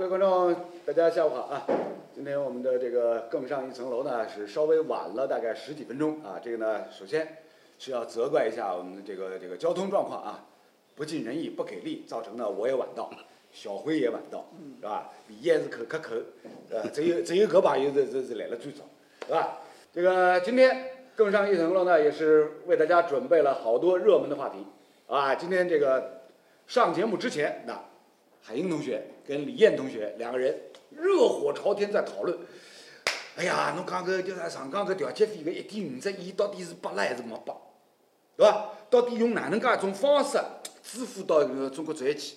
各位观众，大家下午好啊！今天我们的这个更上一层楼呢，是稍微晚了大概十几分钟啊。这个呢，首先是要责怪一下我们的这个这个交通状况啊，不尽人意，不给力，造成呢我也晚到，小辉也晚到，是吧？李艳是口克口，呃，只有只有搿朋友是是是来了最早，是吧？这个今天更上一层楼呢，也是为大家准备了好多热门的话题啊。今天这个上节目之前，那海英同学跟李艳同学两个人热火朝天在讨论。哎呀，侬讲搿叫啥上港搿调节费搿一点五只亿到底是拨了还是没拨，对伐？到底用哪能介一种方式支付到搿个中国足协去？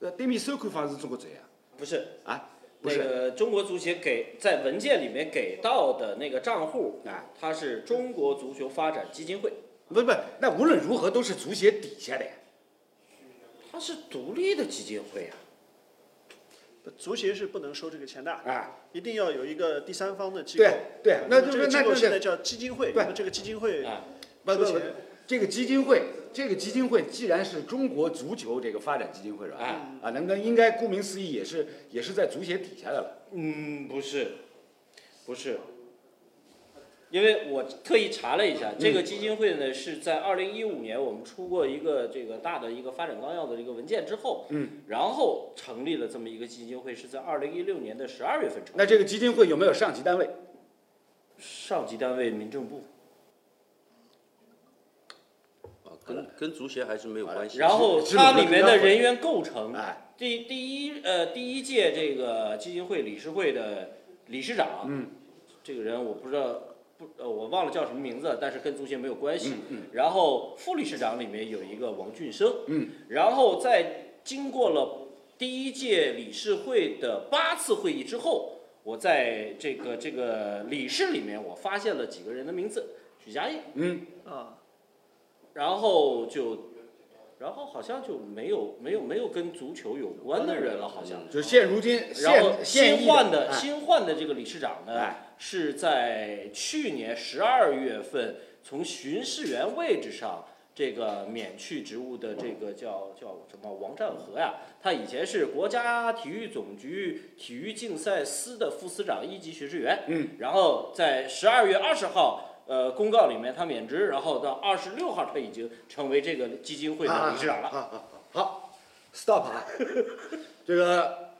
呃，对面收款方是中国足协啊？不是，啊，不那是，个中国足协给在文件里面给到的那个账户，啊，它是中国足球发展基金会，不不，那无论如何都是足协底下的呀。它是独立的基金会啊。足协是不能收这个钱的，啊，一定要有一个第三方的机构。对对，那就这个机是那就是构现在叫基金会，对那么这个基金会啊，不不不，这个基金会，这个基金会既然是中国足球这个发展基金会是吧？哎啊，那么应该顾名思义也是也是在足协底下的了。嗯，不是，不是，因为我特意查了一下，这个基金会呢是在二零一五年我们出过一个这个大的一个发展纲要的这个文件之后，嗯，然后成立了这么一个基金会，是在二零一六年的十二月份成立。那这个基金会有没有上级单位？上级单位民政部。啊，跟跟足协还是没有关系。然后它里面的人员构成，哎，第第一呃第一届这个基金会理事会的理事长，嗯，这个人我不知道不呃我忘了叫什么名字，但是跟足协没有关系。嗯然后副理事长里面有一个王俊生，嗯，然后在经过了第一届理事会的八次会议之后，我在这个这个理事里面我发现了几个人的名字，许家印。嗯，啊，然后就，然后好像就没有没有没有跟足球有关的人了，好像。就是现如今然后新换的哎新换的这个理事长呢哎，是在去年十二月份从巡视员位置上这个免去职务的这个叫叫什么王占和呀？他以前是国家体育总局体育竞赛司的副司长、一级巡视员。嗯，然后在十二月二十号。呃，公告里面他免职，然后到二十六号他已经成为这个基金会的理事长了。好好好好，stop 啊！这个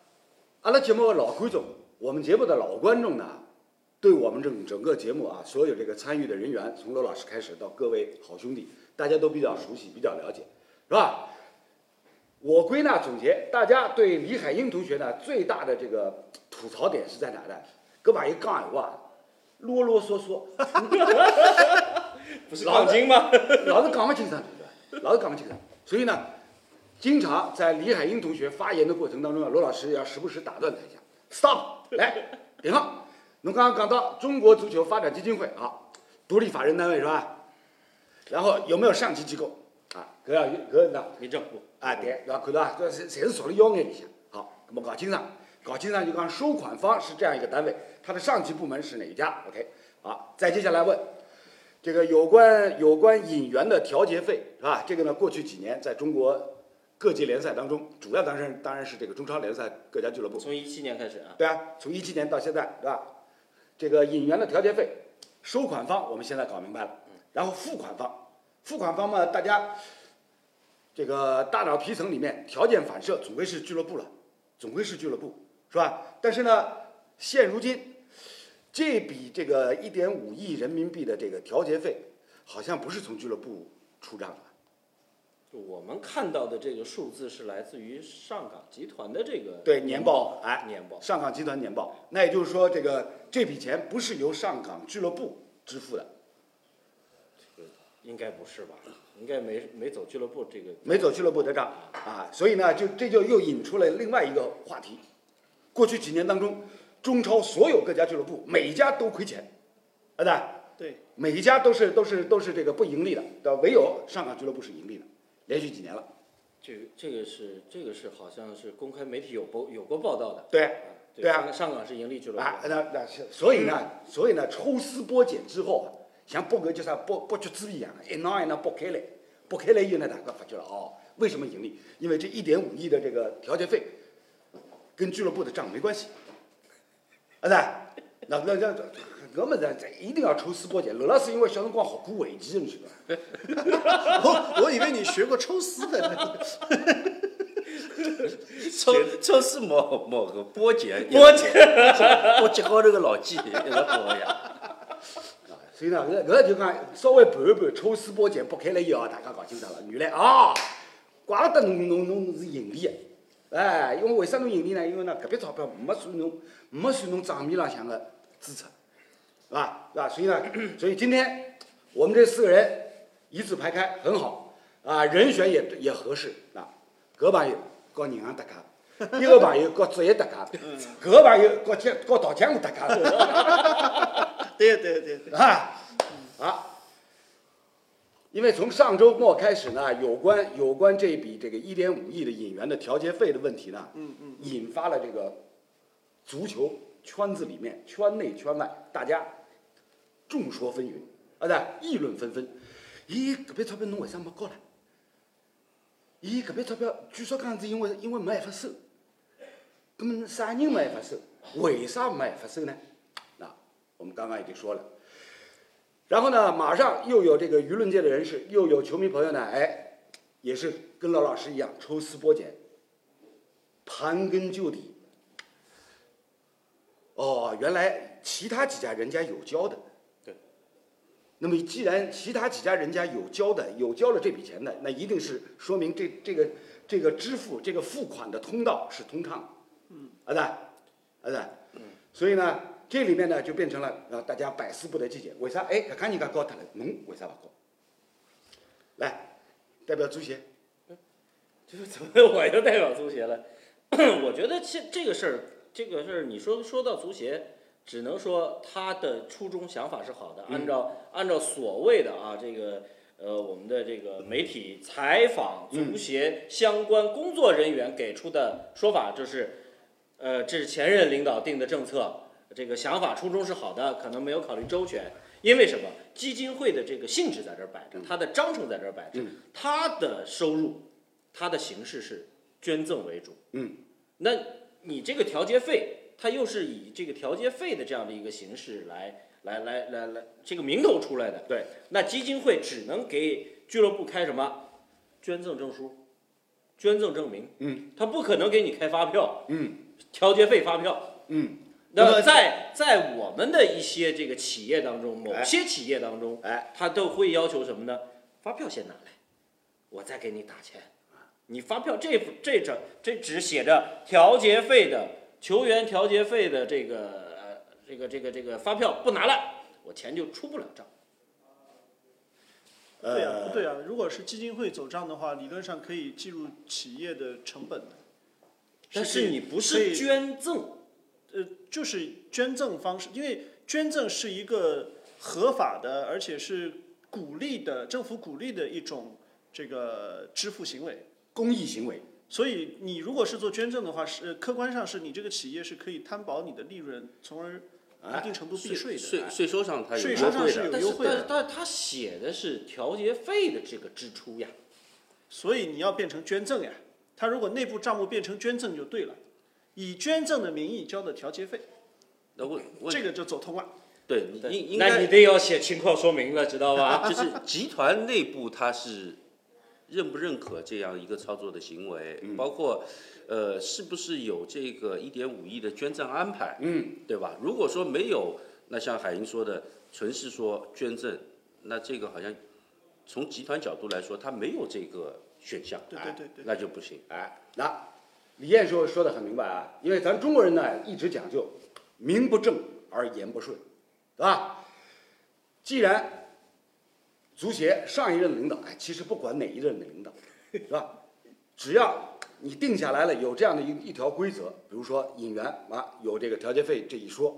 阿拉节目的老观众，我们节目的老观众呢，对我们整整个节目啊，所有这个参与的人员，从罗老师开始到各位好兄弟，大家都比较熟悉，比较了解，是吧？我归纳总结，大家对李海英同学呢最大的这个吐槽点是在哪呢？搿把一讲闲话，啰啰嗦嗦，不是杠精吗？老是讲不清楚？老是讲不清爽。所以呢，经常在李海英同学发言的过程当中啊，罗老师要时不时打断他一下，stop，来，停好。侬刚刚讲到中国足球发展基金会啊，独立法人单位是吧？然后有没有上级机构啊？搿要搿那民政部。啊，对，对吧？看到啊，这侪侪是属于腰眼里向。好，那么搞清爽，搞清爽就刚收款方是这样一个单位，它的上级部门是哪一家？OK，好，再接下来问，这个有关有关引援的调节费是吧？这个呢，过去几年在中国各级联赛当中，主要当然当然是这个中超联赛各家俱乐部，从一七年开始啊，对啊，从一七年到现在，对吧？这个引援的调节费，收款方我们现在搞明白了，然后付款方，付款方嘛，大家这个大脑皮层里面条件反射总归是俱乐部了，总归是俱乐部，是吧？但是呢，现如今这笔这个一点五亿人民币的这个调节费，好像不是从俱乐部出账的。就我们看到的这个数字是来自于上港集团的这个对年报报，哎年报。上港集团年报，那也就是说，这个这笔钱不是由上港俱乐部支付的，应该不是吧？应该没没走俱乐部这个。没走俱乐部的账啊，所以呢，就这就又引出了另外一个话题。过去几年当中，中超所有各家俱乐部每一家都亏钱，啊对，对，每一家都是都是都是这个不盈利的，对吧？唯有上港俱乐部是盈利的，连续几年了。这个这个是这个是好像是公开媒体有报有过报道的。对啊对啊上港是盈利俱乐部。啊，那那是所以呢，所以呢，抽丝剥茧之后啊，像剥个叫啥剥剥橘子一样，一囊一囊剥开来，剥开来以后呢，大家发觉了哦，为什么盈利？因为这一点五亿的这个调节费，跟俱乐部的账没关系，啊噻，那那那搿么子这一定要抽丝剥茧。刘老师因为小辰光学过围棋，你晓得伐？我我以为你学过抽丝的，抽抽丝剥剥个剥茧，剥茧，剥茧高头个老鸡一直剥呀。啊，所以呢，搿搿就讲稍微盘一盘，抽丝剥茧剥开了以后，大家搞清楚了，原来啊，怪不得侬侬侬是盈利的，哎，因为为啥侬盈利呢？因为呢，搿笔钞票没算侬没算侬账面浪向的支出，是吧？是吧？所以呢，所以今天我们这四个人一字排开，很好啊，人选也也合适啊。搿朋友和银行搭界，一个朋友和职业搭界，搿个朋友和江和稻江湖搭界。对对对对，啊，啊，因为从上周末开始呢，有关有关这笔这个一点五亿的引援的调节费的问题呢，嗯嗯，引发了这个足球圈子里面圈内圈外大家众说纷纭，啊对，议论纷纷。咦，搿笔钞票侬为啥没交呢？咦，搿笔钞票据说讲是因为因为没办法收，那么啥人没办法收？为啥没办法收呢？那我们刚刚已经说了。然后呢，马上又有这个舆论界的人士，又有球迷朋友呢，哎，也是跟老老师一样抽丝剥茧，盘根究底。哦，原来其他几家人家有交的。对。那么既然其他几家人家有交的，有交了这笔钱的，那一定是说明这这个这个支付这个付款的通道是通畅的。嗯。啊对，啊对。嗯。所以呢，这里面呢就变成了啊，大家百思不得其解，为啥？哎，搿家人家交脱了，侬为啥不交？来，代表足协。就是怎么我又代表足协了？我觉得这这个事儿，这个事儿，你说说到足协，只能说他的初衷想法是好的，按照按照所谓的啊这个呃我们的这个媒体采访足协相关工作人员给出的说法，就是呃这是前任领导定的政策，这个想法初衷是好的，可能没有考虑周全。因为什么？基金会的这个性质在这儿摆着，它的章程在这儿摆着，它的收入。它的形式是捐赠为主，嗯，那你这个调节费，它又是以这个调节费的这样的一个形式来来来来来这个名头出来的，对，那基金会只能给俱乐部开什么捐赠证书、捐赠证明，嗯，他不可能给你开发票，嗯，调节费发票，嗯，那么在在我们的一些这个企业当中，某些企业当中，哎，他都会要求什么呢？发票先拿来，我再给你打钱。你发票这这这这只写着调节费的球员调节费的这个呃这个这个这个发票不拿来，我钱就出不了账。对呀、呃不对呀、如果是基金会走账的话，理论上可以计入企业的成本的。但是你不是捐赠，呃，就是捐赠方式，因为捐赠是一个合法的，而且是鼓励的，政府鼓励的一种这个支付行为。公益行为，所以你如果是做捐赠的话，是客观上是你这个企业是可以摊薄你的利润，从而一定程度避税的。税税收上它有税优惠的收上是有，但是优惠的但但他写的是调节费的这个支出呀。所以你要变成捐赠呀。他如果内部账目变成捐赠就对了，以捐赠的名义交的调节费，那我我这个就走通了。对，你应应该那你得要写情况说明了，知道吧？就是集团内部他是认不认可这样一个操作的行为，嗯包括呃是不是有这个一点五亿的捐赠安排，嗯，对吧？如果说没有，那像海英说的，纯是说捐赠，那这个好像从集团角度来说，他没有这个选项，对对对对。那就不行。哎，那李艳说说的很明白啊，因为咱中国人呢一直讲究名不正而言不顺，对吧？既然足协上一任领导，哎，其实不管哪一任的领导，是吧？只要你定下来了有这样的一一条规则，比如说引援啊，有这个调节费这一说，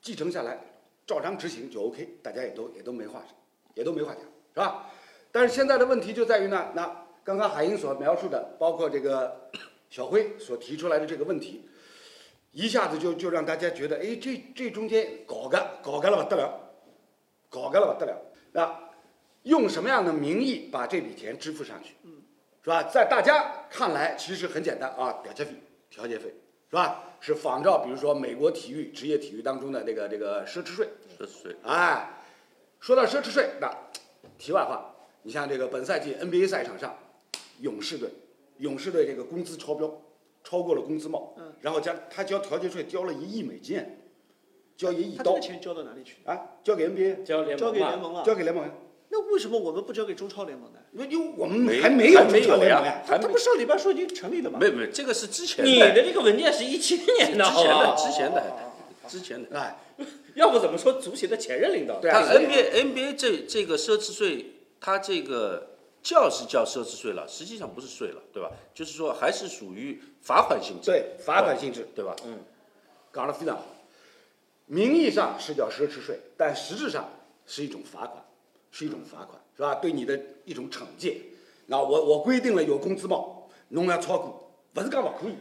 继承下来照常执行就 OK，大家也都也都没话也都没话讲，是吧？但是现在的问题就在于呢，那刚刚海英所描述的，包括这个小辉所提出来的这个问题，一下子就就让大家觉得，哎，这这中间搞个搞个了不得了，搞个了不得了，那用什么样的名义把这笔钱支付上去？是吧？在大家看来，其实很简单啊，调解费、调节费，是吧？是仿照比如说美国体育职业体育当中的这个这个奢侈税。奢侈税，哎，说到奢侈税，那题外话，你像这个本赛季 NBA 赛场上，勇士队，勇士队这个工资超标，超过了工资帽，嗯然后加他交调节税交了一亿美金，交一亿刀他这个钱交到哪里去？啊，交给 NBA，交联交盟交，给联盟了。交给联盟，那为什么我们不交给中超联盟呢？因为因为我们还没有没有中超联盟呀他不上礼拜说已经成立了吗？没有没有，这个是之前你的，这个文件是一七年的，之前的？之前的之前的。哎，要不怎么说足协的前任领导？他对啊 NBA NBA 这这个奢侈税，它这个叫是叫奢侈税了，实际上不是税了，对吧？就是说还是属于罚款性质，对，罚款性质，对吧？嗯讲得非常好。名义上是叫奢侈税，但实质上是一种罚款，是一种罚款，是吧？对你的一种惩戒。那我我规定了有工资帽，侬要超过，不是讲不可以，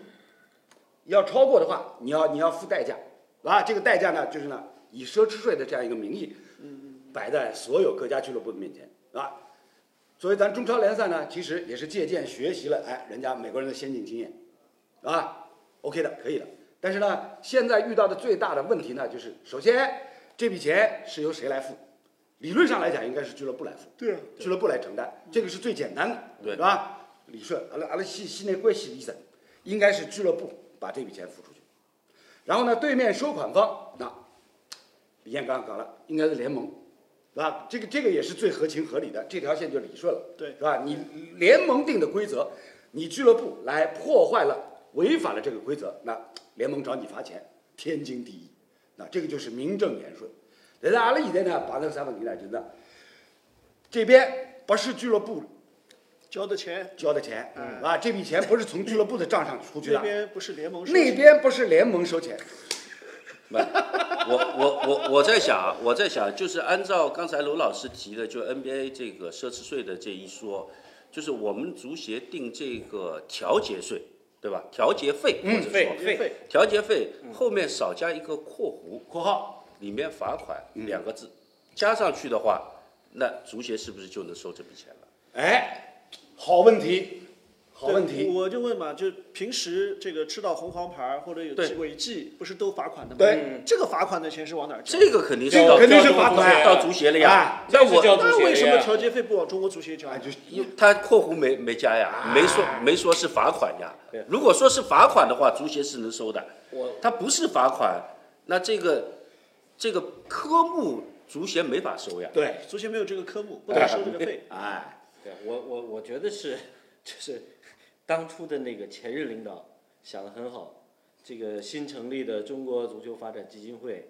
要超过的话，你要你要付代价，啊，这个代价呢，就是呢，以奢侈税的这样一个名义，摆在所有各家俱乐部的面前，啊。所以咱中超联赛呢，其实也是借鉴学习了，哎，人家美国人的先进经验，啊，OK 的，可以的。但是呢，现在遇到的最大的问题呢，就是首先这笔钱是由谁来付？理论上来讲，应该是俱乐部来付，对啊，俱乐部来承担，这个是最简单的，对是吧？理顺，阿拉阿拉系系内关系理顺，应该是俱乐部把这笔钱付出去。然后呢，对面收款方，那李艳刚刚讲了，应该是联盟，是吧？这个这个也是最合情合理的，这条线就理顺了，对是吧？你联盟定的规则，你俱乐部来破坏了、违反了这个规则，那联盟找你罚钱，天经地义。那这个就是名正言顺。但是阿拉现在呢，碰到啥问题呢？就是呢这边不是俱乐部交的钱交的钱，嗯啊，这笔钱不是从俱乐部的账上出去的，那边不是联盟收那钱边不是联盟收钱，不，我我我我在想啊，我在想，就是按照刚才卢老师提的，就 NBA 这个奢侈税的这一说，就是我们足协定这个调节税，对吧？调节费或者说费费费调节费后面少加一个括弧，括号里面罚款嗯两个字，加上去的话，那足协是不是就能收这笔钱了？哎，好问题，好问题，我就问嘛，就平时这个吃到红黄牌或者有违纪，不是都罚款的吗？对，这个罚款的钱是往哪儿交？这个肯定是这到肯定是罚交给足协款到足协了呀哎。那我那为什么调节费不往中国足协交？就因为他括弧没没加呀，没说没说是罚款呀。如果说是罚款的话，足协是能收的。我他不是罚款，那这个这个科目足协没法收呀。对，足协没有这个科目，不能收这个费。哎，对我我我觉得是，就是当初的那个前任领导想的很好，这个新成立的中国足球发展基金会，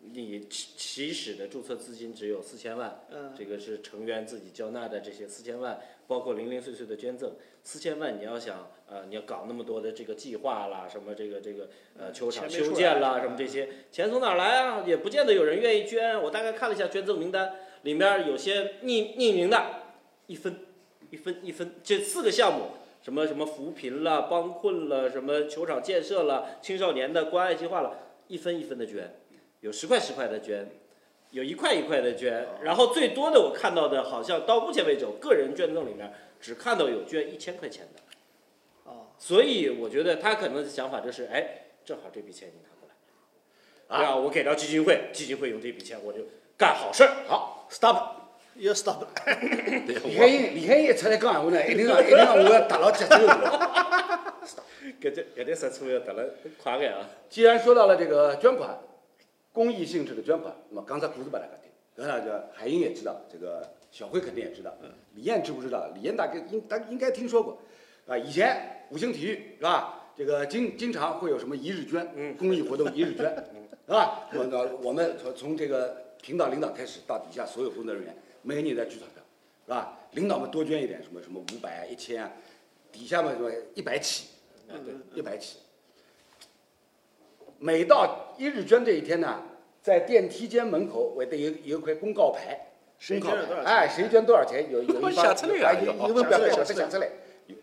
你起起始的注册资金只有四千万，嗯这个是成员自己交纳的这些四千万，包括零零碎碎的捐赠，四千万你要想呃你要搞那么多的这个计划啦，什么这个这个呃球场修建啦什么这些，钱从哪儿来啊？也不见得有人愿意捐。我大概看了一下捐赠名单，里面有些匿匿名的，一分一分一分，这四个项目，什么什么扶贫了、帮困了、什么球场建设了、青少年的关爱计划了，一分一分的捐，有十块十块的捐，有一块一块的捐，然后最多的我看到的，好像到目前为止，我个人捐赠里面只看到有捐一千块钱的。啊，所以我觉得他可能的想法就是，哎，正好这笔钱你拿过来，啊，我给到基金会，基金会用这笔钱我就干好事儿。好，stop。要 stop 李海英，李海英一出来讲闲话呢，一定要一定要我要达到节奏的。搿这搿点实处要得了快眼啊！既然说到了这个捐款，公益性质的捐款，那么刚才故事把大家听，刚才这海英也知道，这个小辉肯定也知道，李艳知不知道？李艳大概应大应该听说过，啊，以前五星体育是吧？这个经经常会有什么一日捐，嗯公益活动一日捐，是吧？我呢，我们从从这个频道领导开始到底下所有工作人员，每个人在聚钞票，是吧？领导们多捐一点，什么什么五百啊、一千啊，底下嘛什么一百起，啊，对，一百起。每到一日捐这一天呢，在电梯间门口我得有有一块公告牌，谁公告捐了多少钱牌哎，谁捐多少钱，有有一写出来啊有份表格写会出来得写出来，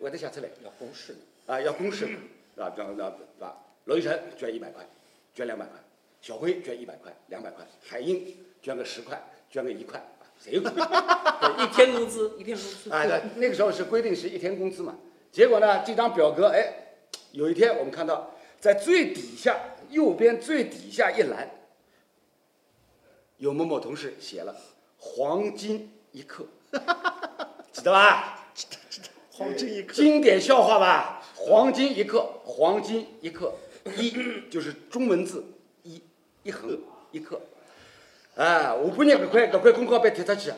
会得写出来要公示的。啊，要公示，是吧？是吧？娄艺晨捐一百块，捐两百块，小辉捐一百块、两百块，海英捐个十块，捐个一块，谁 一天工资，一天工资。哎，对，那个时候是规定是一天工资嘛。结果呢，这张表格，哎，有一天我们看到，在最底下右边最底下一栏，有某某同事写了“黄金一刻”，记得吧？黄金一刻，经典笑话吧？黄金一刻，黄金一刻，一就是中文字一，一横一刻。哎，下半日搿块搿块公告被贴出去，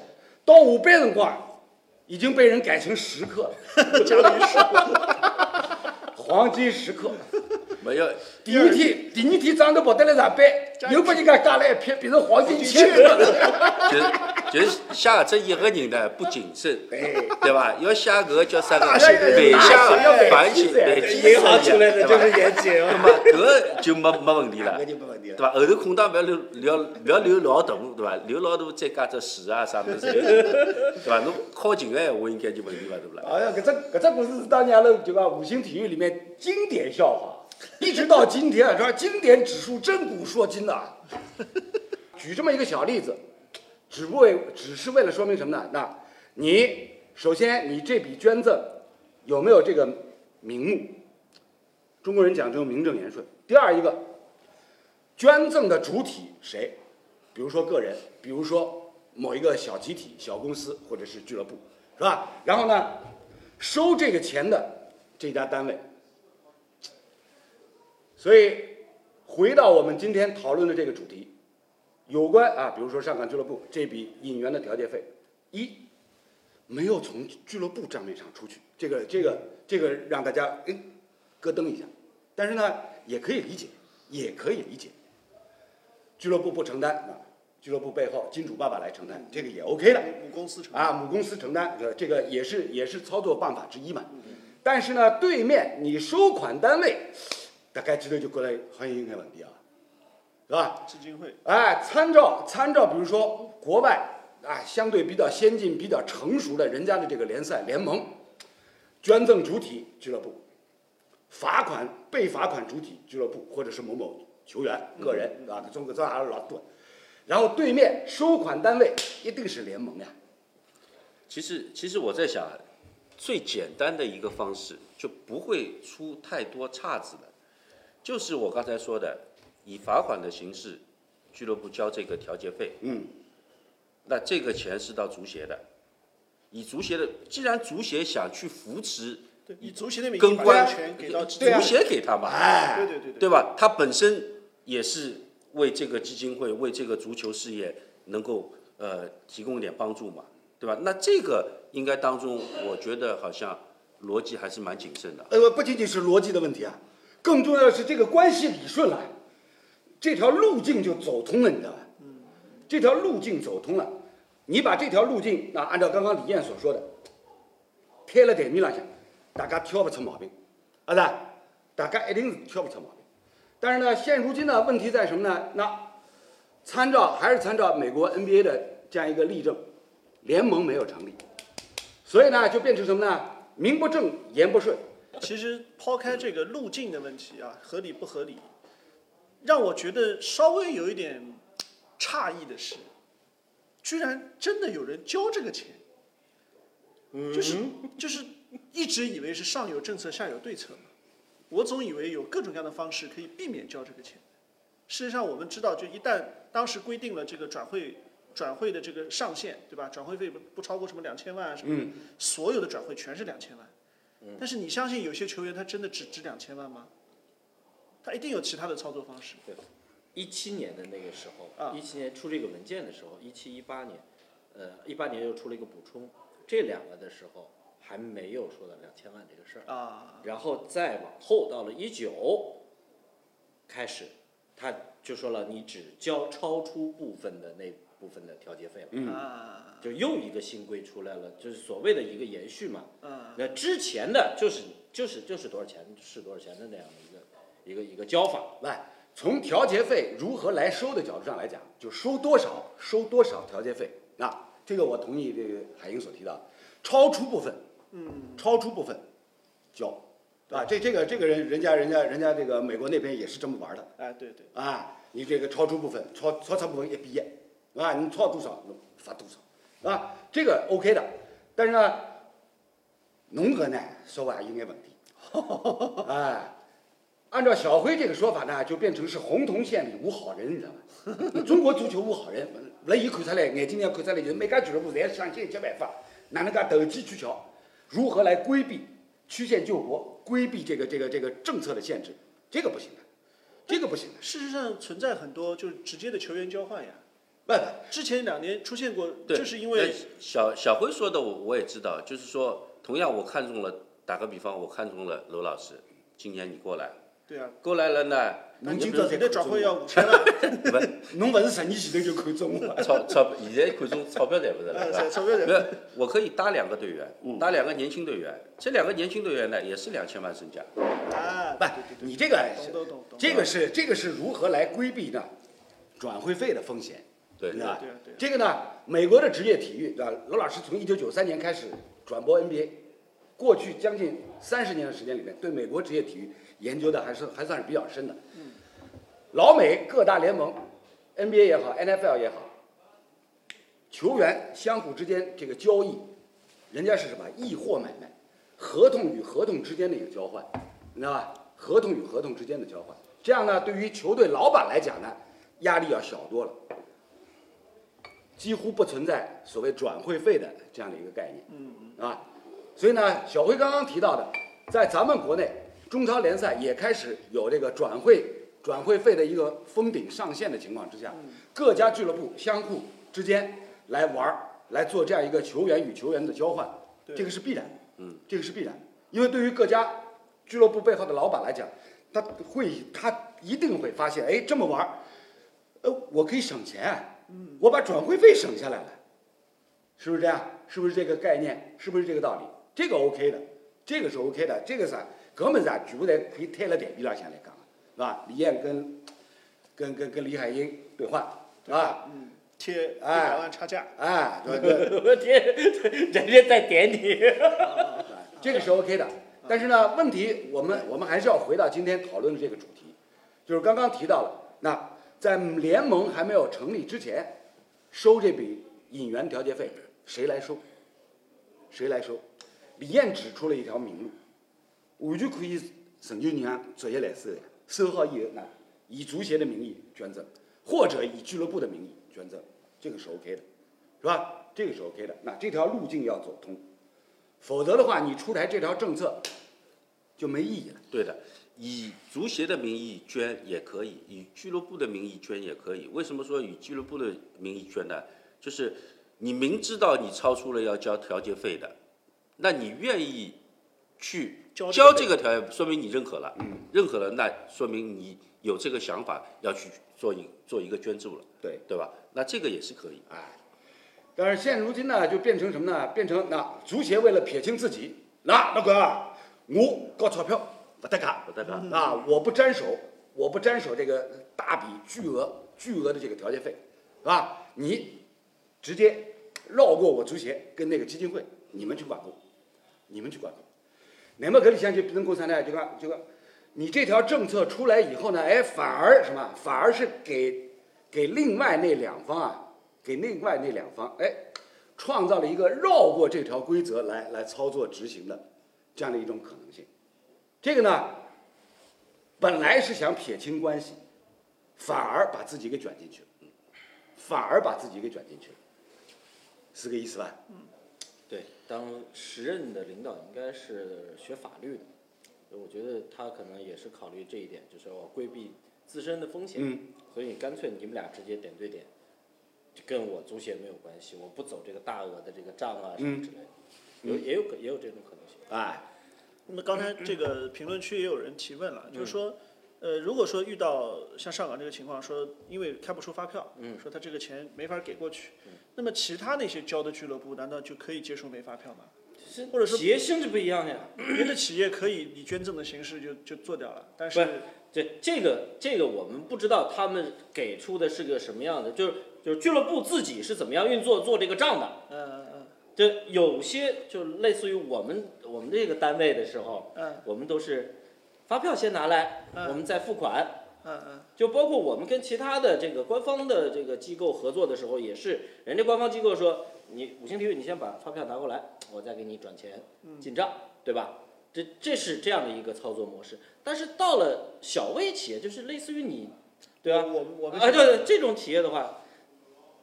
到下班辰光已经被人改成时刻了，加了一竖。黄金时刻。没有，第二天，第二天早上头跑得来上班，又把人家加了一撇，变成黄金千刻。就是就是写这一个人呢不谨慎，哎对吧？要写搿个叫啥个？大反写大写要反省反银行出来的就是对吧严谨那么搿个就没没问题了。对伐？后头空档勿要留留勿要留老大，对伐？留老大再加只水啊啥物事，对伐？侬靠近个闲话应该就问题勿大了。哎呀，搿只搿只故事是当年阿拉就讲五星体育里面经典笑话，一直到今天啊，说经典指数真古烁今呐。举这么一个小例子，只不为只是为了说明什么呢？那你首先你这笔捐赠有没有这个名目？中国人讲究名正言顺。第二一个，捐赠的主体谁？比如说个人，比如说某一个小集体、小公司或者是俱乐部，是吧？然后呢，收这个钱的这家单位。所以回到我们今天讨论的这个主题，有关啊，比如说上港俱乐部这笔引援的调解费，一没有从俱乐部账面上出去，这个这个这个让大家哎咯噔一下，但是呢也可以理解，也可以理解，俱乐部不承担啊，俱乐部背后金主爸爸来承担，这个也 OK 的。母公司承啊，母公司承担，这这个也是也是操作办法之一嘛。但是呢，对面你收款单位，大概知道就过来好像有眼问题啊，是吧？基金会，哎，参照参照，比如说国外啊，相对比较先进、比较成熟的人家的这个联赛联盟，捐赠主体俱乐部，罚款被罚款主体俱乐部或者是某某球员个人啊，中国这还是老多。然后对面收款单位一定是联盟呀，其实其实我在想，最简单的一个方式就不会出太多岔子的，就是我刚才说的，以罚款的形式，俱乐部交这个调解费，嗯，那这个钱是到足协的，以足协的，既然足协想去扶持，对，以足协的名义把跟关权给到足协给他嘛，哎，对对对对，对吧？他本身也是为这个基金会、为这个足球事业能够呃提供一点帮助嘛，对吧？那这个应该当中，我觉得好像逻辑还是蛮谨慎的。呃，不仅仅是逻辑的问题啊，更重要的是这个关系理顺了，这条路径就走通了，你知道吧？这条路径走通了，你把这条路径，那按照刚刚李艳所说的，贴了台面浪向，大家挑不出毛病，啊是？大家一定是挑不出毛病。但是呢，现如今呢，问题在什么呢？那参照还是参照美国 NBA 的这样一个例证，联盟没有成立，所以呢，就变成什么呢？名不正言不顺。其实抛开这个路径的问题啊，合理不合理，让我觉得稍微有一点诧异的是，居然真的有人交这个钱，就是就是一直以为是上有政策下有对策嘛，我总以为有各种各样的方式可以避免交这个钱。事实上，我们知道，就一旦当时规定了这个转会转会的这个上限，对吧？转会费不不超过什么两千万啊什么的，嗯所有的转会全是两千万。但是你相信有些球员他真的只值两千万吗？他一定有其他的操作方式。对一七年的那个时候，啊一七年出这个文件的时候，一七一八年，呃，一八年又出了一个补充，这两个的时候还没有说到两千万这个事儿，啊，然后再往后到了一九，开始，他就说了，你只交超出部分的那部分的调节费了，嗯。啊，就又一个新规出来了，就是所谓的一个延续嘛。嗯，那之前的就是就是就是多少钱是多少钱的那样的一个一个一个交法，来，从调节费如何来收的角度上来讲，就收多少收多少调节费。啊，这个我同意这个海英所提到，超出部分，嗯，超出部分交，啊，这这个这个人人家人家人家这个美国那边也是这么玩的。哎，对对，啊，你这个超出部分超超出部分一比一，啊，你超多少侬罚多少，啊，这个 OK 的，但是呢，侬搿呢稍微也有眼问题，哎。按照小辉这个说法呢，就变成是洪洞县里无好人，你知道吗？中国足球无好人，那伊看出来，眼睛要看出来，就是每家俱乐部侪想尽一切办法，哪能介投机取巧，如何来规避曲线救国，规避这个这个这个政策的限制，这个不行的，这个不行的，事实上存在很多就是直接的球员交换呀。不不。之前两年出现过，就是因为小小辉说的我我也知道，就是说，同样我看中了，打个比方，我看中了罗老师，今年你过来，对啊，过来了呢，侬今朝才你的看中我，转会要五千万，不是侬勿是十年前头就看中我，钞钞，现在看中钞票赚不着呃，了，是吧？钞票没有，我可以搭两个队员，嗯。搭两个年轻队员，这两个年轻队员呢也是两千万身价，啊，不，你这个这个是这个是如何来规避呢？转会费的风险，对。对啊对。啊这个呢，美国的职业体育对吧，罗老师从一九九三年开始转播 NBA，过去将近三十年的时间里面，对美国职业体育研究的还是还算是比较深的。嗯。老美各大联盟，NBA 也好，NFL 也好，球员相互之间这个交易，人家是什么易货买卖，合同与合同之间的一个交换，你知道吧？合同与合同之间的交换，这样呢，对于球队老板来讲呢，压力要小多了，几乎不存在所谓转会费的这样的一个概念，嗯啊，所以呢，小辉刚刚提到的，在咱们国内中超联赛也开始有这个转会转会费的一个封顶上限的情况之下，各家俱乐部相互之间来玩儿，来做这样一个球员与球员的交换，这个是必然的，嗯，这个是必然。的，因为对于各家俱乐部背后的老板来讲，他会他一定会发现，哎，这么玩儿，呃，我可以省钱，嗯，我把转会费省下来了，是不是这样？是不是这个概念？是不是这个道理？这个 OK 的，这个是 OK 的，这个啥？搿么子啊，全部侪可以摊辣台面浪向来讲的，是吧？李艳跟跟跟跟李海英兑换，是吧？嗯，贴一哎百万差价，哎，对对，我天，人家在点你。这个是 OK 的。但是呢，问题我们我们还是要回到今天讨论的这个主题，就是刚刚提到了，那在联盟还没有成立之前，收这笔引援调节费，谁来收？谁来收？李艳指出了一条明路，完全可以成就让足协来收的。收好以后呢，以足协的名义捐赠，或者以俱乐部的名义捐赠，这个是 OK 的，是吧？这个是 OK 的。那这条路径要走通，否则的话，你出台这条政策就没意义了。对的，以足协的名义捐也可以，以俱乐部的名义捐也可以。为什么说以俱乐部的名义捐呢？就是你明知道你超出了要交调节费的，那你愿意去交这个调节，说明你认可了，认可了，那说明你有这个想法要去做一做一个捐助了，对对吧？那这个也是可以。哎，但是现如今呢，就变成什么呢？变成那足协为了撇清自己，那那个啊我搞钞票不得干，不得干啊，我不沾手，我不沾手这个大笔巨额巨额的这个调节费，是吧？你直接绕过我足协跟那个基金会，你们去管控，你们去管控。那么搿里向就变成共产党就讲就讲，你这条政策出来以后呢，哎，反而什么？反而是给给另外那两方啊，给另外那两方哎，创造了一个绕过这条规则来来操作执行的这样的一种可能性。这个呢，本来是想撇清关系，反而把自己给卷进去了，反而把自己给卷进去了，是个意思吧？嗯对，当时任的领导应该是学法律的，我觉得他可能也是考虑这一点，就是要规避自身的风险。嗯所以干脆你们俩直接点对点，就跟我足协没有关系，我不走这个大额的这个账啊什么之类的，有也有可也有这种可能性。哎，那么刚才这个评论区也有人提问了，就是说，呃，如果说遇到像上港这个情况，说因为开不出发票，嗯说他这个钱没法给过去，那么其他那些交的俱乐部难道就可以接受没发票吗？或者说企业性质不一样呀。别的企业可以以捐赠的形式就就做掉了，但不是对，这个这个我们不知道他们给出的是个什么样的，就是就是俱乐部自己是怎么样运作做这个账的。嗯嗯就有些就类似于我们我们这个单位的时候，嗯我们都是发票先拿来，嗯我们再付款。嗯嗯就包括我们跟其他的这个官方的这个机构合作的时候，也是人家官方机构说，你五星体育你先把发票拿过来，我再给你转钱进账，对吧？这这是这样的一个操作模式。但是到了小微企业，就是类似于你，对吧？我们我们啊，对对，这种企业的话，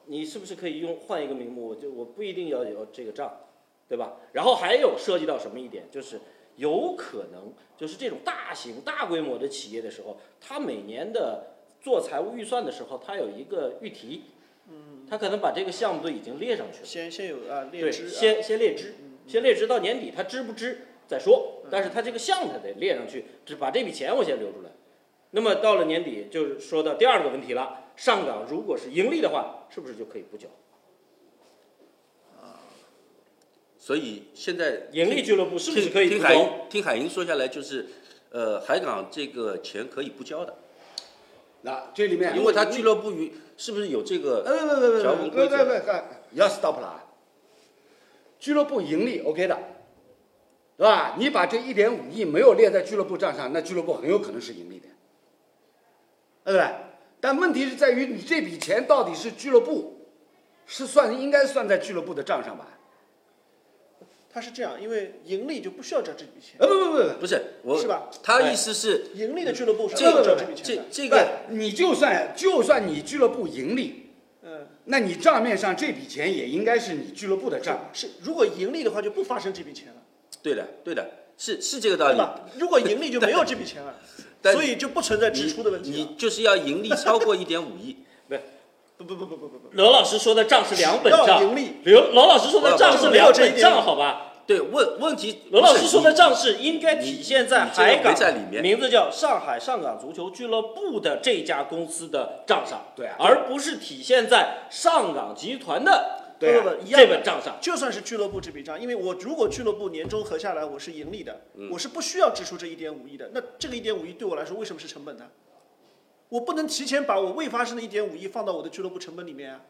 你是不是可以用换一个名目？就我不一定要有这个账，对吧？然后还有涉及到什么一点，就是有可能就是这种大型大规模的企业的时候，它每年的做财务预算的时候，它有一个预提，嗯，它可能把这个项目都已经列上去了。先先有啊列对，支啊，先先列支，先列支到年底，它支不支再说。但是它这个项目他得列上去，只把这笔钱我先留出来。那么到了年底，就是说到第二个问题了，上岗如果是盈利的话，是不是就可以不交？所以现在盈利俱乐部是不是可以听海听海英说下来，就是呃，海港这个钱可以不交的，那这里面因为他俱乐部与是不是有这个？呃，不不不条不不文规则不不不，要 stop 了啊！俱乐部盈利 OK 的，对吧？你把这一点五亿没有列在俱乐部账上，那俱乐部很有可能是盈利的，对不对？但问题是在于你这笔钱到底是俱乐部是算应该算在俱乐部的账上吧？它是这样，因为盈利就不需要交这笔钱，呃不不不不，不是我是吧？他意思是盈利的俱乐部是不要交这笔钱的。这这个你就算就算你俱乐部盈利，嗯，那你账面上这笔钱也应该是你俱乐部的账。是，如果盈利的话就不发生这笔钱了，对的对的，是是这个道理。如果盈利就没有这笔钱了，所以就不存在支出的问题你了。就是要盈利超过一点五亿，不不不不不不不，罗老师说的账是两本账，盈利刘罗老师说的账是两本账，好吧？对问问题。罗老师说的账是应该体现在海港在里面名字叫上海上港足球俱乐部的这家公司的账上，对啊而不是体现在上港集团的对这本账上。就算是俱乐部这笔账，因为我如果俱乐部年终合下来我是盈利的，嗯我是不需要支出这一点五亿的。那这个一点五亿对我来说为什么是成本呢？我不能提前把我未发生的一点五亿放到我的俱乐部成本里面啊。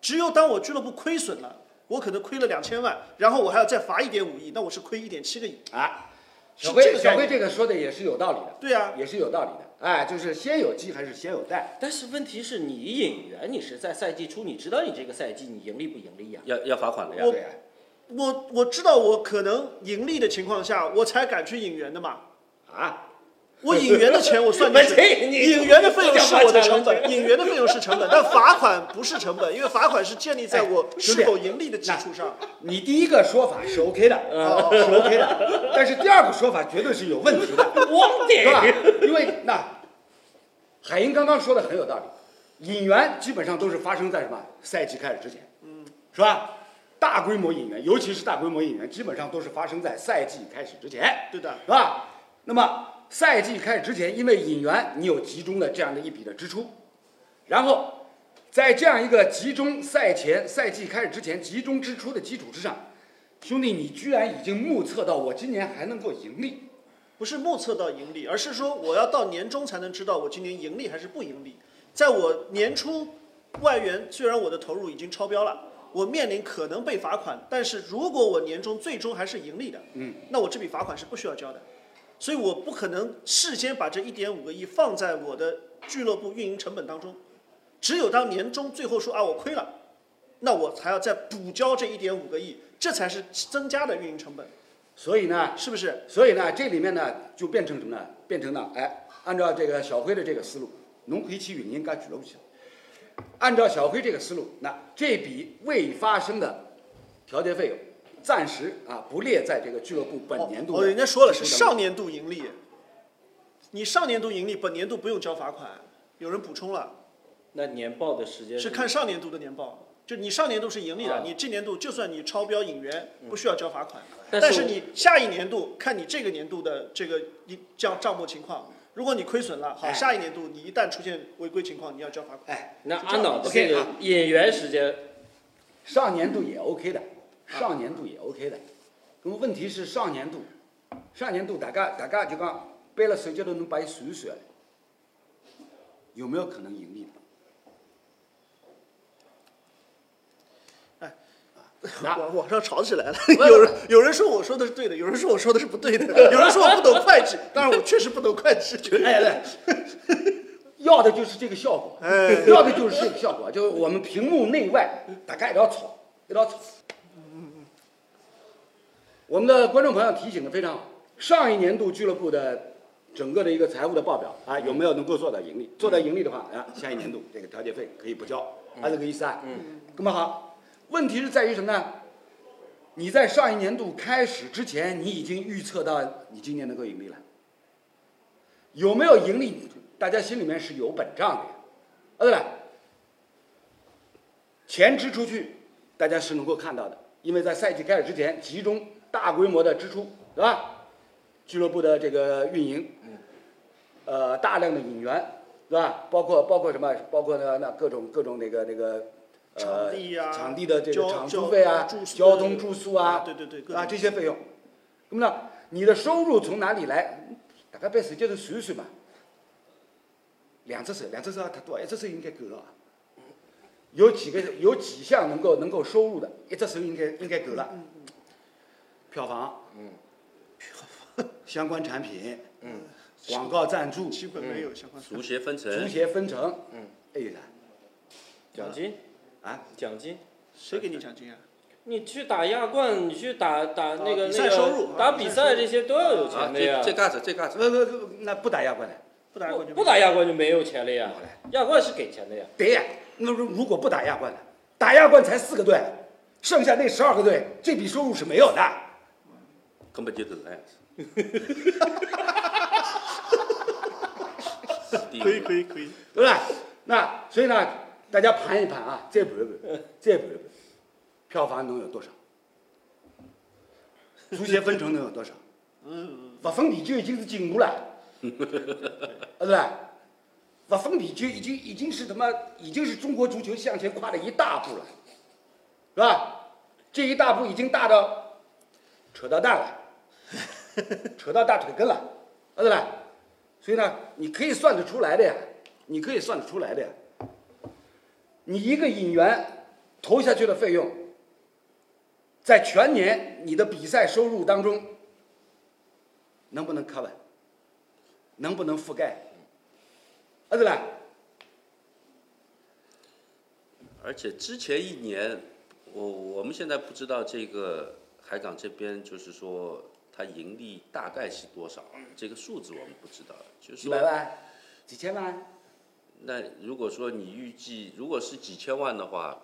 只有当我俱乐部亏损了，我可能亏了两千万，然后我还要再罚一点五亿，那我是亏一点七个亿。啊，小辉小辉这个说的也是有道理的，对啊，也是有道理的。哎，就是先有鸡还是先有蛋？但是问题是你引援，你是在赛季初，你知道你这个赛季你盈利不盈利呀、要要罚款的呀。对呀，我我知道我可能盈利的情况下，我才敢去引援的嘛。啊，我引援的钱我算进去，引援的费用是我的成本，引援的费用是成本，但罚款不是成本，因为罚款是建立在我是否盈利的基础上。你第一个说法是 OK 的，哦是 OK 的，但是第二个说法绝对是有问题的，汪是吧，？因为那海英刚刚说的很有道理，引援基本上都是发生在什么赛季开始之前，嗯，是吧？大规模引援，尤其是大规模引援，基本上都是发生在赛季开始之前。对的，是吧？那么赛季开始之前，因为引援你有集中的这样的一笔的支出，然后在这样一个集中赛前赛季开始之前集中支出的基础之上，兄弟，你居然已经目测到我今年还能够盈利，不是目测到盈利，而是说我要到年终才能知道我今年盈利还是不盈利。在我年初外援虽然我的投入已经超标了，我面临可能被罚款，但是如果我年终最终还是盈利的，嗯，那我这笔罚款是不需要交的。所以我不可能事先把这一点五个亿放在我的俱乐部运营成本当中，只有当年终最后说啊我亏了，那我才要再补交这一点五个亿，这才是增加的运营成本，所以呢，是不是？所以呢，这里面呢就变成什么呢？变成了哎，按照这个小辉的这个思路，侬可以去运营家俱乐部去。按照小辉这个思路，那这笔未发生的调节费用，暂时啊不列在这个俱乐部本年度人家说了是上年度盈利，你上年度盈利，本年度不用交罚款。有人补充了，那年报的时间是看上年度的年报，就你上年度是盈利的，啊你这年度就算你超标引援，不需要交罚款。但是但是你下一年度看你这个年度的这个一账账目情况，如果你亏损了，好，哎下一年度你一旦出现违规情况，你要交罚款。哎，那阿脑的 OK 这个啊引援时间，上年度也 OK 的，上年度也 OK 的。那么问题是上年度，上年度大家大家就讲背了手机头能把伊算一算，有没有可能盈利的？网网上吵起来了，有人有人说我说的是对的，有人说我说的是不对的，有人说我不懂会计，当然我确实不懂会计。哎对，要的就是这个效果，哎要的就是这个效果，就是我们屏幕内外大家一道吵，一道吵。我们的观众朋友提醒的非常好，上一年度俱乐部的整个的一个财务的报表啊，有没有能够做到盈利？做到盈利的话啊，下一年度这个调节费可以不交，按这个意思啊。嗯。那么好，问题是在于什么呢？你在上一年度开始之前，你已经预测到你今年能够盈利了。有没有盈利？大家心里面是有本账的呀。啊对了，钱支出去，大家是能够看到的，因为在赛季开始之前，集中大规模的支出，对吧？俱乐部的这个运营，呃，大量的引援，对吧？包括包括什么？包括那那各种各种那个那个，呃，场地啊场地的这个场租费啊交通住宿啊，对对对，啊这些费用，那么呢，你的收入从哪里来？大概把手接头算一算嘛。两只手，两只手也太多，一只手应该够了啊。有几个有几项能够能够收入的，一只手应该应该够了。票房，嗯，票房 相关产品，嗯，广告赞助，基本没有相关。足协分成足，协分成，嗯，还有啥？奖金啊，奖金。谁给你奖金啊？你去打亚冠，你去打打那个那个赛收入打比赛这些都要有啊钱，的呀这。这嘎子这嘎子，不不不，那不打亚冠的。不不打不打亚冠就没有钱了呀好嘞。亚冠是给钱的呀。对呀，那如如果不打亚冠的？打亚冠才四个队，剩下那十二个队，这笔收入是没有的。根本就这个样子。可以可以可以，对吧？那所以呢，大家盘一盘啊，再盘一盘，再盘一盘，票房能有多少？足协分成能有多少？嗯，不分地就已经是进步了，啊对吧？不分地就已经已经是他妈已经是中国足球向前跨了一大步了，是吧？这一大步已经大到扯到蛋了，扯到大腿根了，啊对吧？所以呢，你可以算得出来的呀，你可以算得出来的呀。你一个引援投下去的费用，在全年你的比赛收入当中，能不能 cover？能不能覆盖？啊对吧？而且之前一年，我我们现在不知道这个海港这边就是说它盈利大概是多少，这个数字我们不知道。就是说，几百万、几千万，那如果说你预计如果是几千万的话，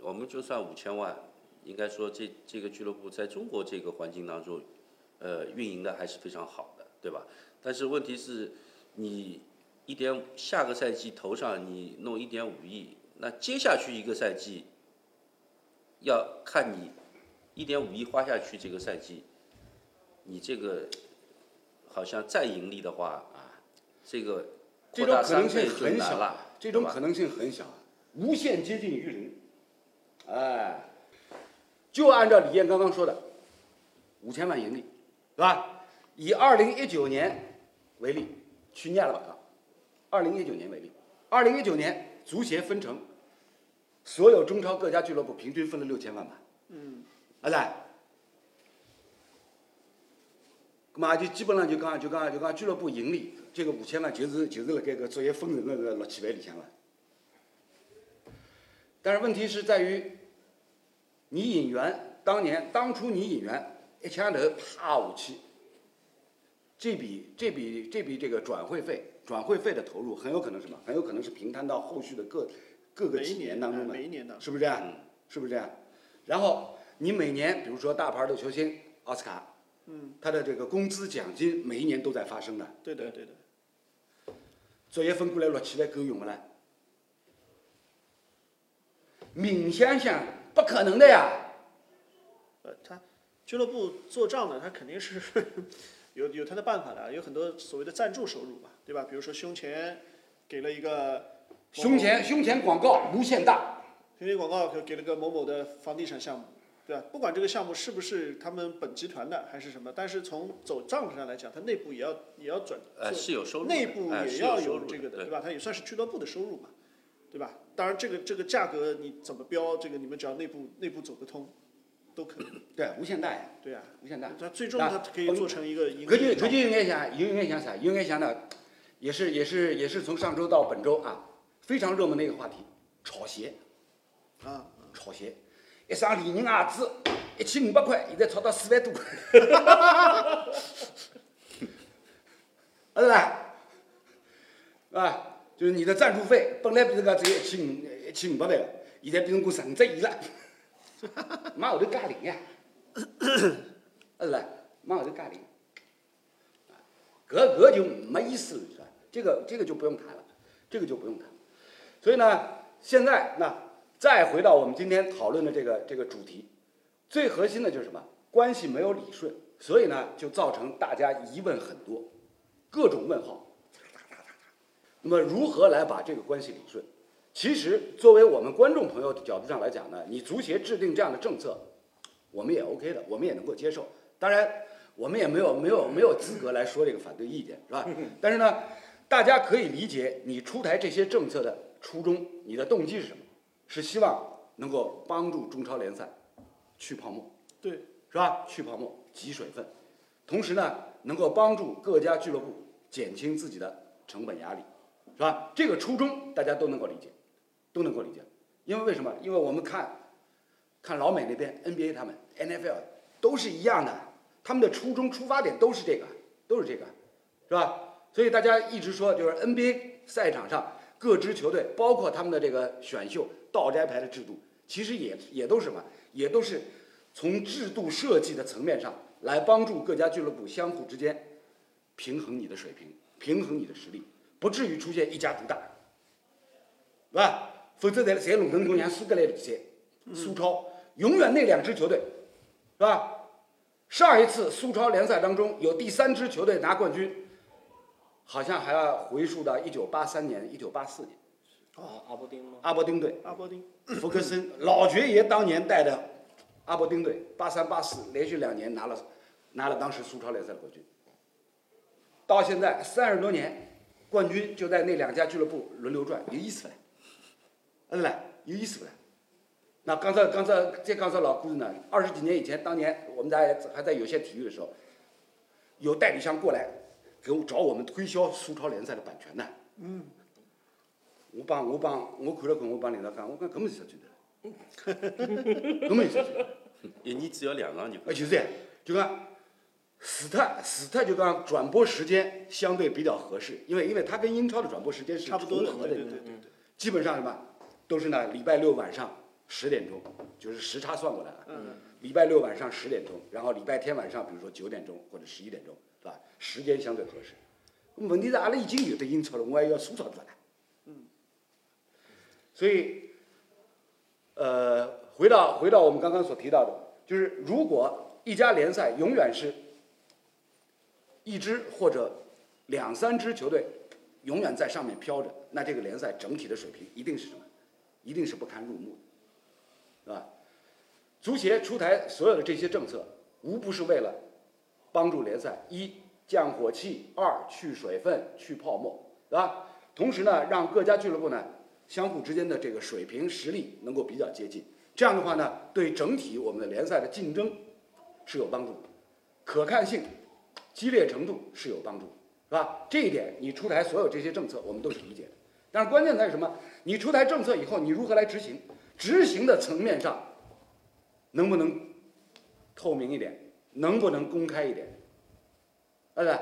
我们就算五千万，应该说这这个俱乐部在中国这个环境当中，呃，运营的还是非常好的，对吧？但是问题是，你一点下个赛季头上你弄一点五亿，那接下去一个赛季，要看你一点五亿花下去这个赛季，你这个好像再盈利的话啊，这个这扩大种可能性三倍就很小难了，，这种可能性很小，无限接近于零。哎，就按照李燕刚刚说的，五千万盈利，是吧？以二零一九年为例，去念了吧？啊，二零一九年为例，二零一九年足协分成，所有中超各家俱乐部平均分了六千万吧？嗯，啊来，咁嘛就基本上就讲就讲就讲俱乐部盈利这个五千万就是就是辣盖个作业分成的个六七万里向了。但是问题是在于，你引援当年当初你引援一枪头啪下去，这笔这笔这笔这个转会费转会费的投入很有可能什么？很有可能是平摊到后续的各各个几年当中的每一年的，是不是这样？是不是这样？然后你每年，比如说大牌的球星奥斯卡，嗯，他的这个工资奖金每一年都在发生的，对的对的，作业分过来六千万够用不啦？明想想不可能的呀！呃，他俱乐部做账的，他肯定是 有有他的办法的，有很多所谓的赞助收入吧，对吧？比如说胸前给了一个胸前胸前广告无限大，胸前广告给给了个某某的房地产项目，对吧？不管这个项目是不是他们本集团的还是什么，但是从走账上来讲，它内部也要也要转，呃做是有收入，内部哎也要有这个的，对对吧？它也算是俱乐部的收入嘛，对吧？当然，这个这个价格你怎么标，这个你们只要内部内部走得通，都可以，对，无限大呀，对啊。无限大。它最终那它可以做成一个盈搿就搿利的状就应该想，应该想啥？应该想呢，也是也是也是从上周到本周啊，非常热门的一个话题，炒鞋。啊，炒鞋，一双李宁鞋子一千五百块，现在炒到四万多块。是吧？啊，就是你的赞助费本来比这个只有一千五一千五百万，现在变成过十五只亿了，往后头加零呀，是吧？往后头加零，搿搿就没意思了，是吧？这个这个就不用谈了，这个就不用谈。所以呢，现在那再回到我们今天讨论的这个这个主题，最核心的就是什么？关系没有理顺，所以呢，就造成大家疑问很多，各种问号。那么如何来把这个关系理顺？其实作为我们观众朋友的角度上来讲呢，你足协制定这样的政策，我们也 OK 的，我们也能够接受。当然，我们也没有没有没有资格来说这个反对意见，是吧？但是呢，大家可以理解你出台这些政策的初衷，你的动机是什么？是希望能够帮助中超联赛去泡沫，对，是吧？去泡沫，挤水分，同时呢，能够帮助各家俱乐部减轻自己的成本压力，是吧？这个初衷大家都能够理解，都能够理解。因为为什么？因为我们看，看老美那边 NBA 他们 NFL 都是一样的，他们的初衷出发点都是这个，都是这个，是吧？所以大家一直说，就是 NBA 赛场上各支球队，包括他们的这个选秀倒摘牌的制度，其实也也都是什么？也都是从制度设计的层面上来帮助各家俱乐部相互之间平衡你的水平，平衡你的实力，不至于出现一家独大，是吧？否则在在龙腾中像苏格兰比赛，苏超永远那两支球队，是吧？上一次苏超联赛当中有第三支球队拿冠军，好像还要回溯到一九八三年、一九八四年，啊，阿伯丁吗？阿伯丁队。阿伯丁，福克森 老爵爷当年带的阿伯丁队，八三八四连续两年拿了拿了当时苏超联赛的冠军。到现在三十多年，冠军就在那两家俱乐部轮流转，有意思不嘞？嗯嘞，有意思不嘞？那刚才刚才再刚才老故事呢，二十几年以前，当年我们在还在有线体育的时候，有代理商过来给我找我们推销苏超联赛的版权呢。嗯，我帮我帮我看了看，我帮领导讲，我讲搿么是啥赚头？搿么有啥赚头？一年只要两场就可呃，以。就是这样，就讲死特死特就讲转播时间相对比较合适，因为因为它跟英超的转播时间是差不多合的，对对对对对，基本上什么都是呢，礼拜六晚上十点钟，就是时差算过来了。嗯，礼拜六晚上十点钟，然后礼拜天晚上，比如说九点钟或者十一点钟，是吧？时间相对合适。问题是阿拉已经有的英超了，我还要苏超做呢。所以，呃，回到回到我们刚刚所提到的，就是如果一家联赛永远是一支或者两三支球队永远在上面飘着，那这个联赛整体的水平一定是什么？一定是不堪入目的，是吧？足协出台所有的这些政策，无不是为了帮助联赛一降火气，二去水分、去泡沫，对吧？同时呢，让各家俱乐部呢相互之间的这个水平实力能够比较接近。这样的话呢，对整体我们的联赛的竞争是有帮助的，可看性、激烈程度是有帮助，是吧？这一点你出台所有这些政策，我们都是理解的。但是关键在于什么？你出台政策以后，你如何来执行？执行的层面上，能不能透明一点？能不能公开一点？对不对？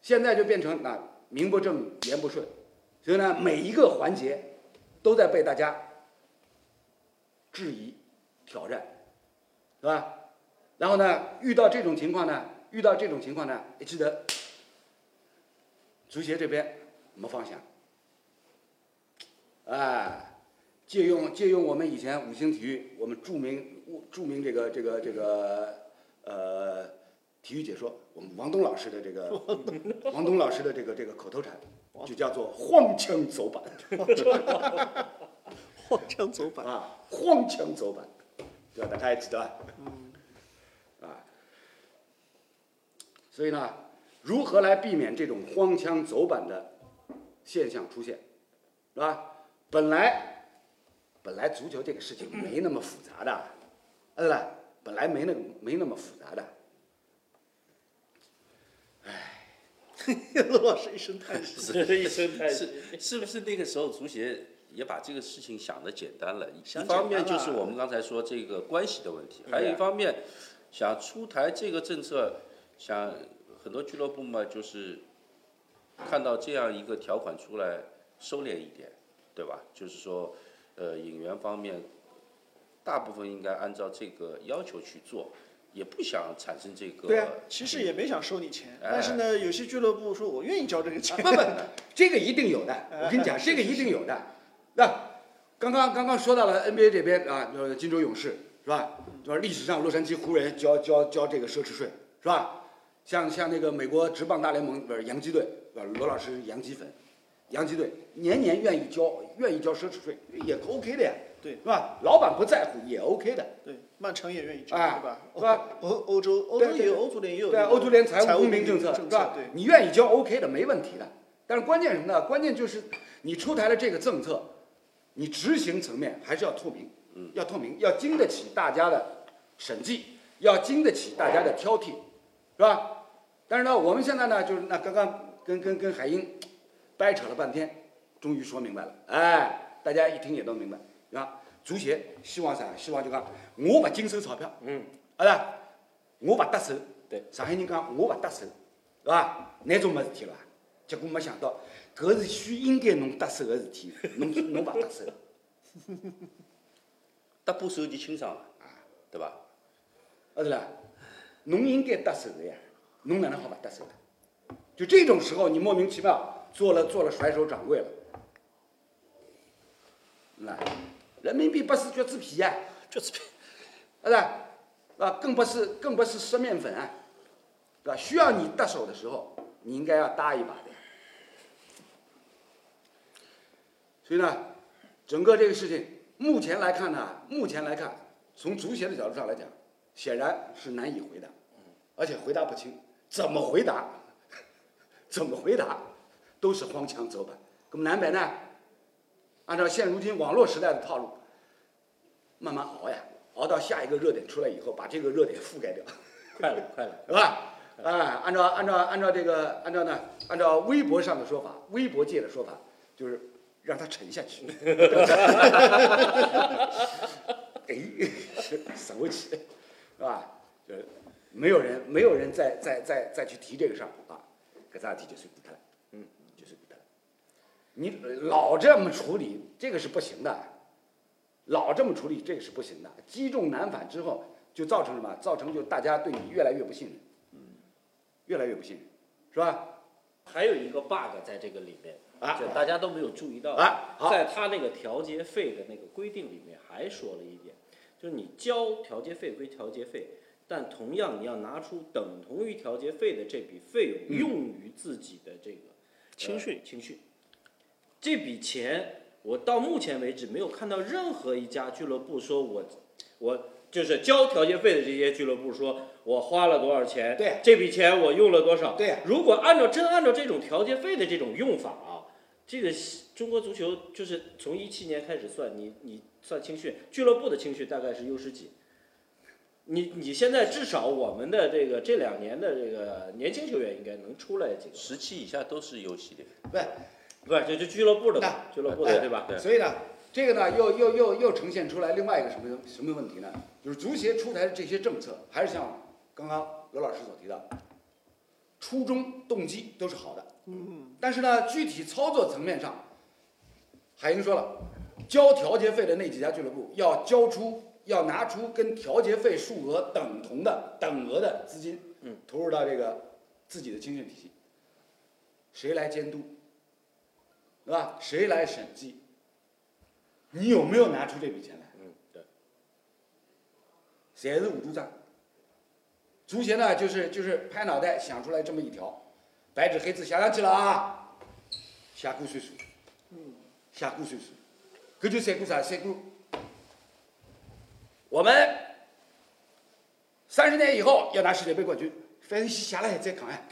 现在就变成那名不正言不顺，所以呢，每一个环节都在被大家质疑、挑战，是吧？然后呢，遇到这种情况呢，遇到这种情况呢，也记得足协这边没放下，哎，借用借用我们以前五星体育我们著名著名这个这个这个呃体育解说，我们王东老师的这个王东老师的这个这个口头禅，就叫做荒腔走板 荒腔走板，啊，荒腔走板，对吧？大家还记得吧？啊，所以呢，如何来避免这种荒腔走板的现象出现，是吧？本来本来足球这个事情没那么复杂的，对吧？本来没那个没那么复杂的，陆老师一声叹息。是一声叹息。是是不是那个时候足协也把这个事情想的简单了？一方面就是我们刚才说这个关系的问题，还有一方面想出台这个政策，想很多俱乐部嘛就是看到这样一个条款出来，收敛一点，对吧？就是说，呃，引援方面，大部分应该按照这个要求去做，也不想产生这个。对啊其实也没想收你钱，哎但是呢，有些俱乐部说我愿意交这个钱。不不，这个一定有的。我跟你讲，这个一定有的。那刚刚刚刚说到了 NBA 这边啊，呃，金州勇士是吧？就是历史上洛杉矶湖人交交交这个奢侈税是吧？像像那个美国职棒大联盟不是洋基队，是吧？罗老师是洋基粉，洋基队年年愿意交愿意交奢侈税也 OK 的呀，对是吧？老板不在乎也 OK 的。对，曼城也愿意交，哎对吧？是吧欧欧洲欧洲也有，欧足联也有对欧足联财财务公平政政策是吧对？你愿意交 OK 的，没问题的。但是关键什么呢？关键就是你出台了这个政策，你执行层面还是要透明，嗯要透明，要经得起大家的审计，要经得起大家的挑剔，是吧？但是呢，我们现在呢，就是那刚刚跟跟跟海英掰扯了半天，终于说明白了，哎，大家一听也都明白，是吧？足协希望啥？希望就讲我不经收钞票，嗯，啊啦，我不得手。对，上海人讲我不得手，是吧？那种没事体了，结果没想到，搿是需应该侬得手的事体，侬侬勿得手，得把手就清爽了，啊对吧？啊是啦，侬应该得手的呀，侬哪能好勿得手呢？就这种时候，你莫名其妙做了做了甩手掌柜了，那人民币不是橘子皮呀、就是是吧？啊，更不是更不是湿面粉啊？需要你得手的时候，你应该要搭一把的。所以呢，整个这个事情目前来看呢，目前来看，从足协的角度上来讲，显然是难以回答，而且回答不清，怎么回答，怎么回答，都是荒腔走板。那么南北呢，按照现如今网络时代的套路，慢慢熬呀，熬到下一个热点出来以后，把这个热点覆盖掉，快了，快了。是吧？哎，按照按照按照这个按照呢，按照微博上的说法，微博界的说法，就是让它沉下去。哎，省不起，是吧？就是没有人没有人再再再再去提这个事儿啊，搿桩事体就算过脱了，嗯，就算过脱了。你老这么处理，这个是不行的。老这么处理，这个是不行的。积重难返之后，就造成什么？造成就大家对你越来越不信任，嗯越来越不信任，是吧？还有一个 bug 在这个里面啊就大家都没有注意到啊好在他那个调节费的那个规定里面还说了一点，就是你交调节费归调节费，但同样你要拿出等同于调节费的这笔费用嗯用于自己的这个青训呃青训，这笔钱我到目前为止没有看到任何一家俱乐部说我我就是交调节费的这些俱乐部说我花了多少钱，对这笔钱我用了多少，对呀如果按照真按照这种调节费的这种用法啊，这个中国足球就是从一七年开始算，你你算青训，俱乐部的青训大概是 U 十几。你你现在至少我们的这个这两年的这个年轻球员应该能出来几个，十七以下都是优系列。对。不是就就俱乐部的嘛，俱乐部的对吧？对所以呢，这个呢，又又又又呈现出来另外一个什么什么问题呢？就是足协出台的这些政策，还是像刚刚刘老师所提到，初衷动机都是好的，嗯，但是呢，具体操作层面上，海英说了，交调节费的那几家俱乐部要交出，要拿出跟调节费数额等同的等额的资金，嗯，投入到这个自己的青训体系，谁来监督？对吧？谁来审计？你有没有拿出这笔钱来？嗯，对，谁是五度账？足协呢，就是就是拍脑袋想出来这么一条，白纸黑字写上去了啊，下估算数，嗯，下估算数，搿就算过啥？算过我们三十年以后要拿世界杯冠军，反正写了还再讲哎，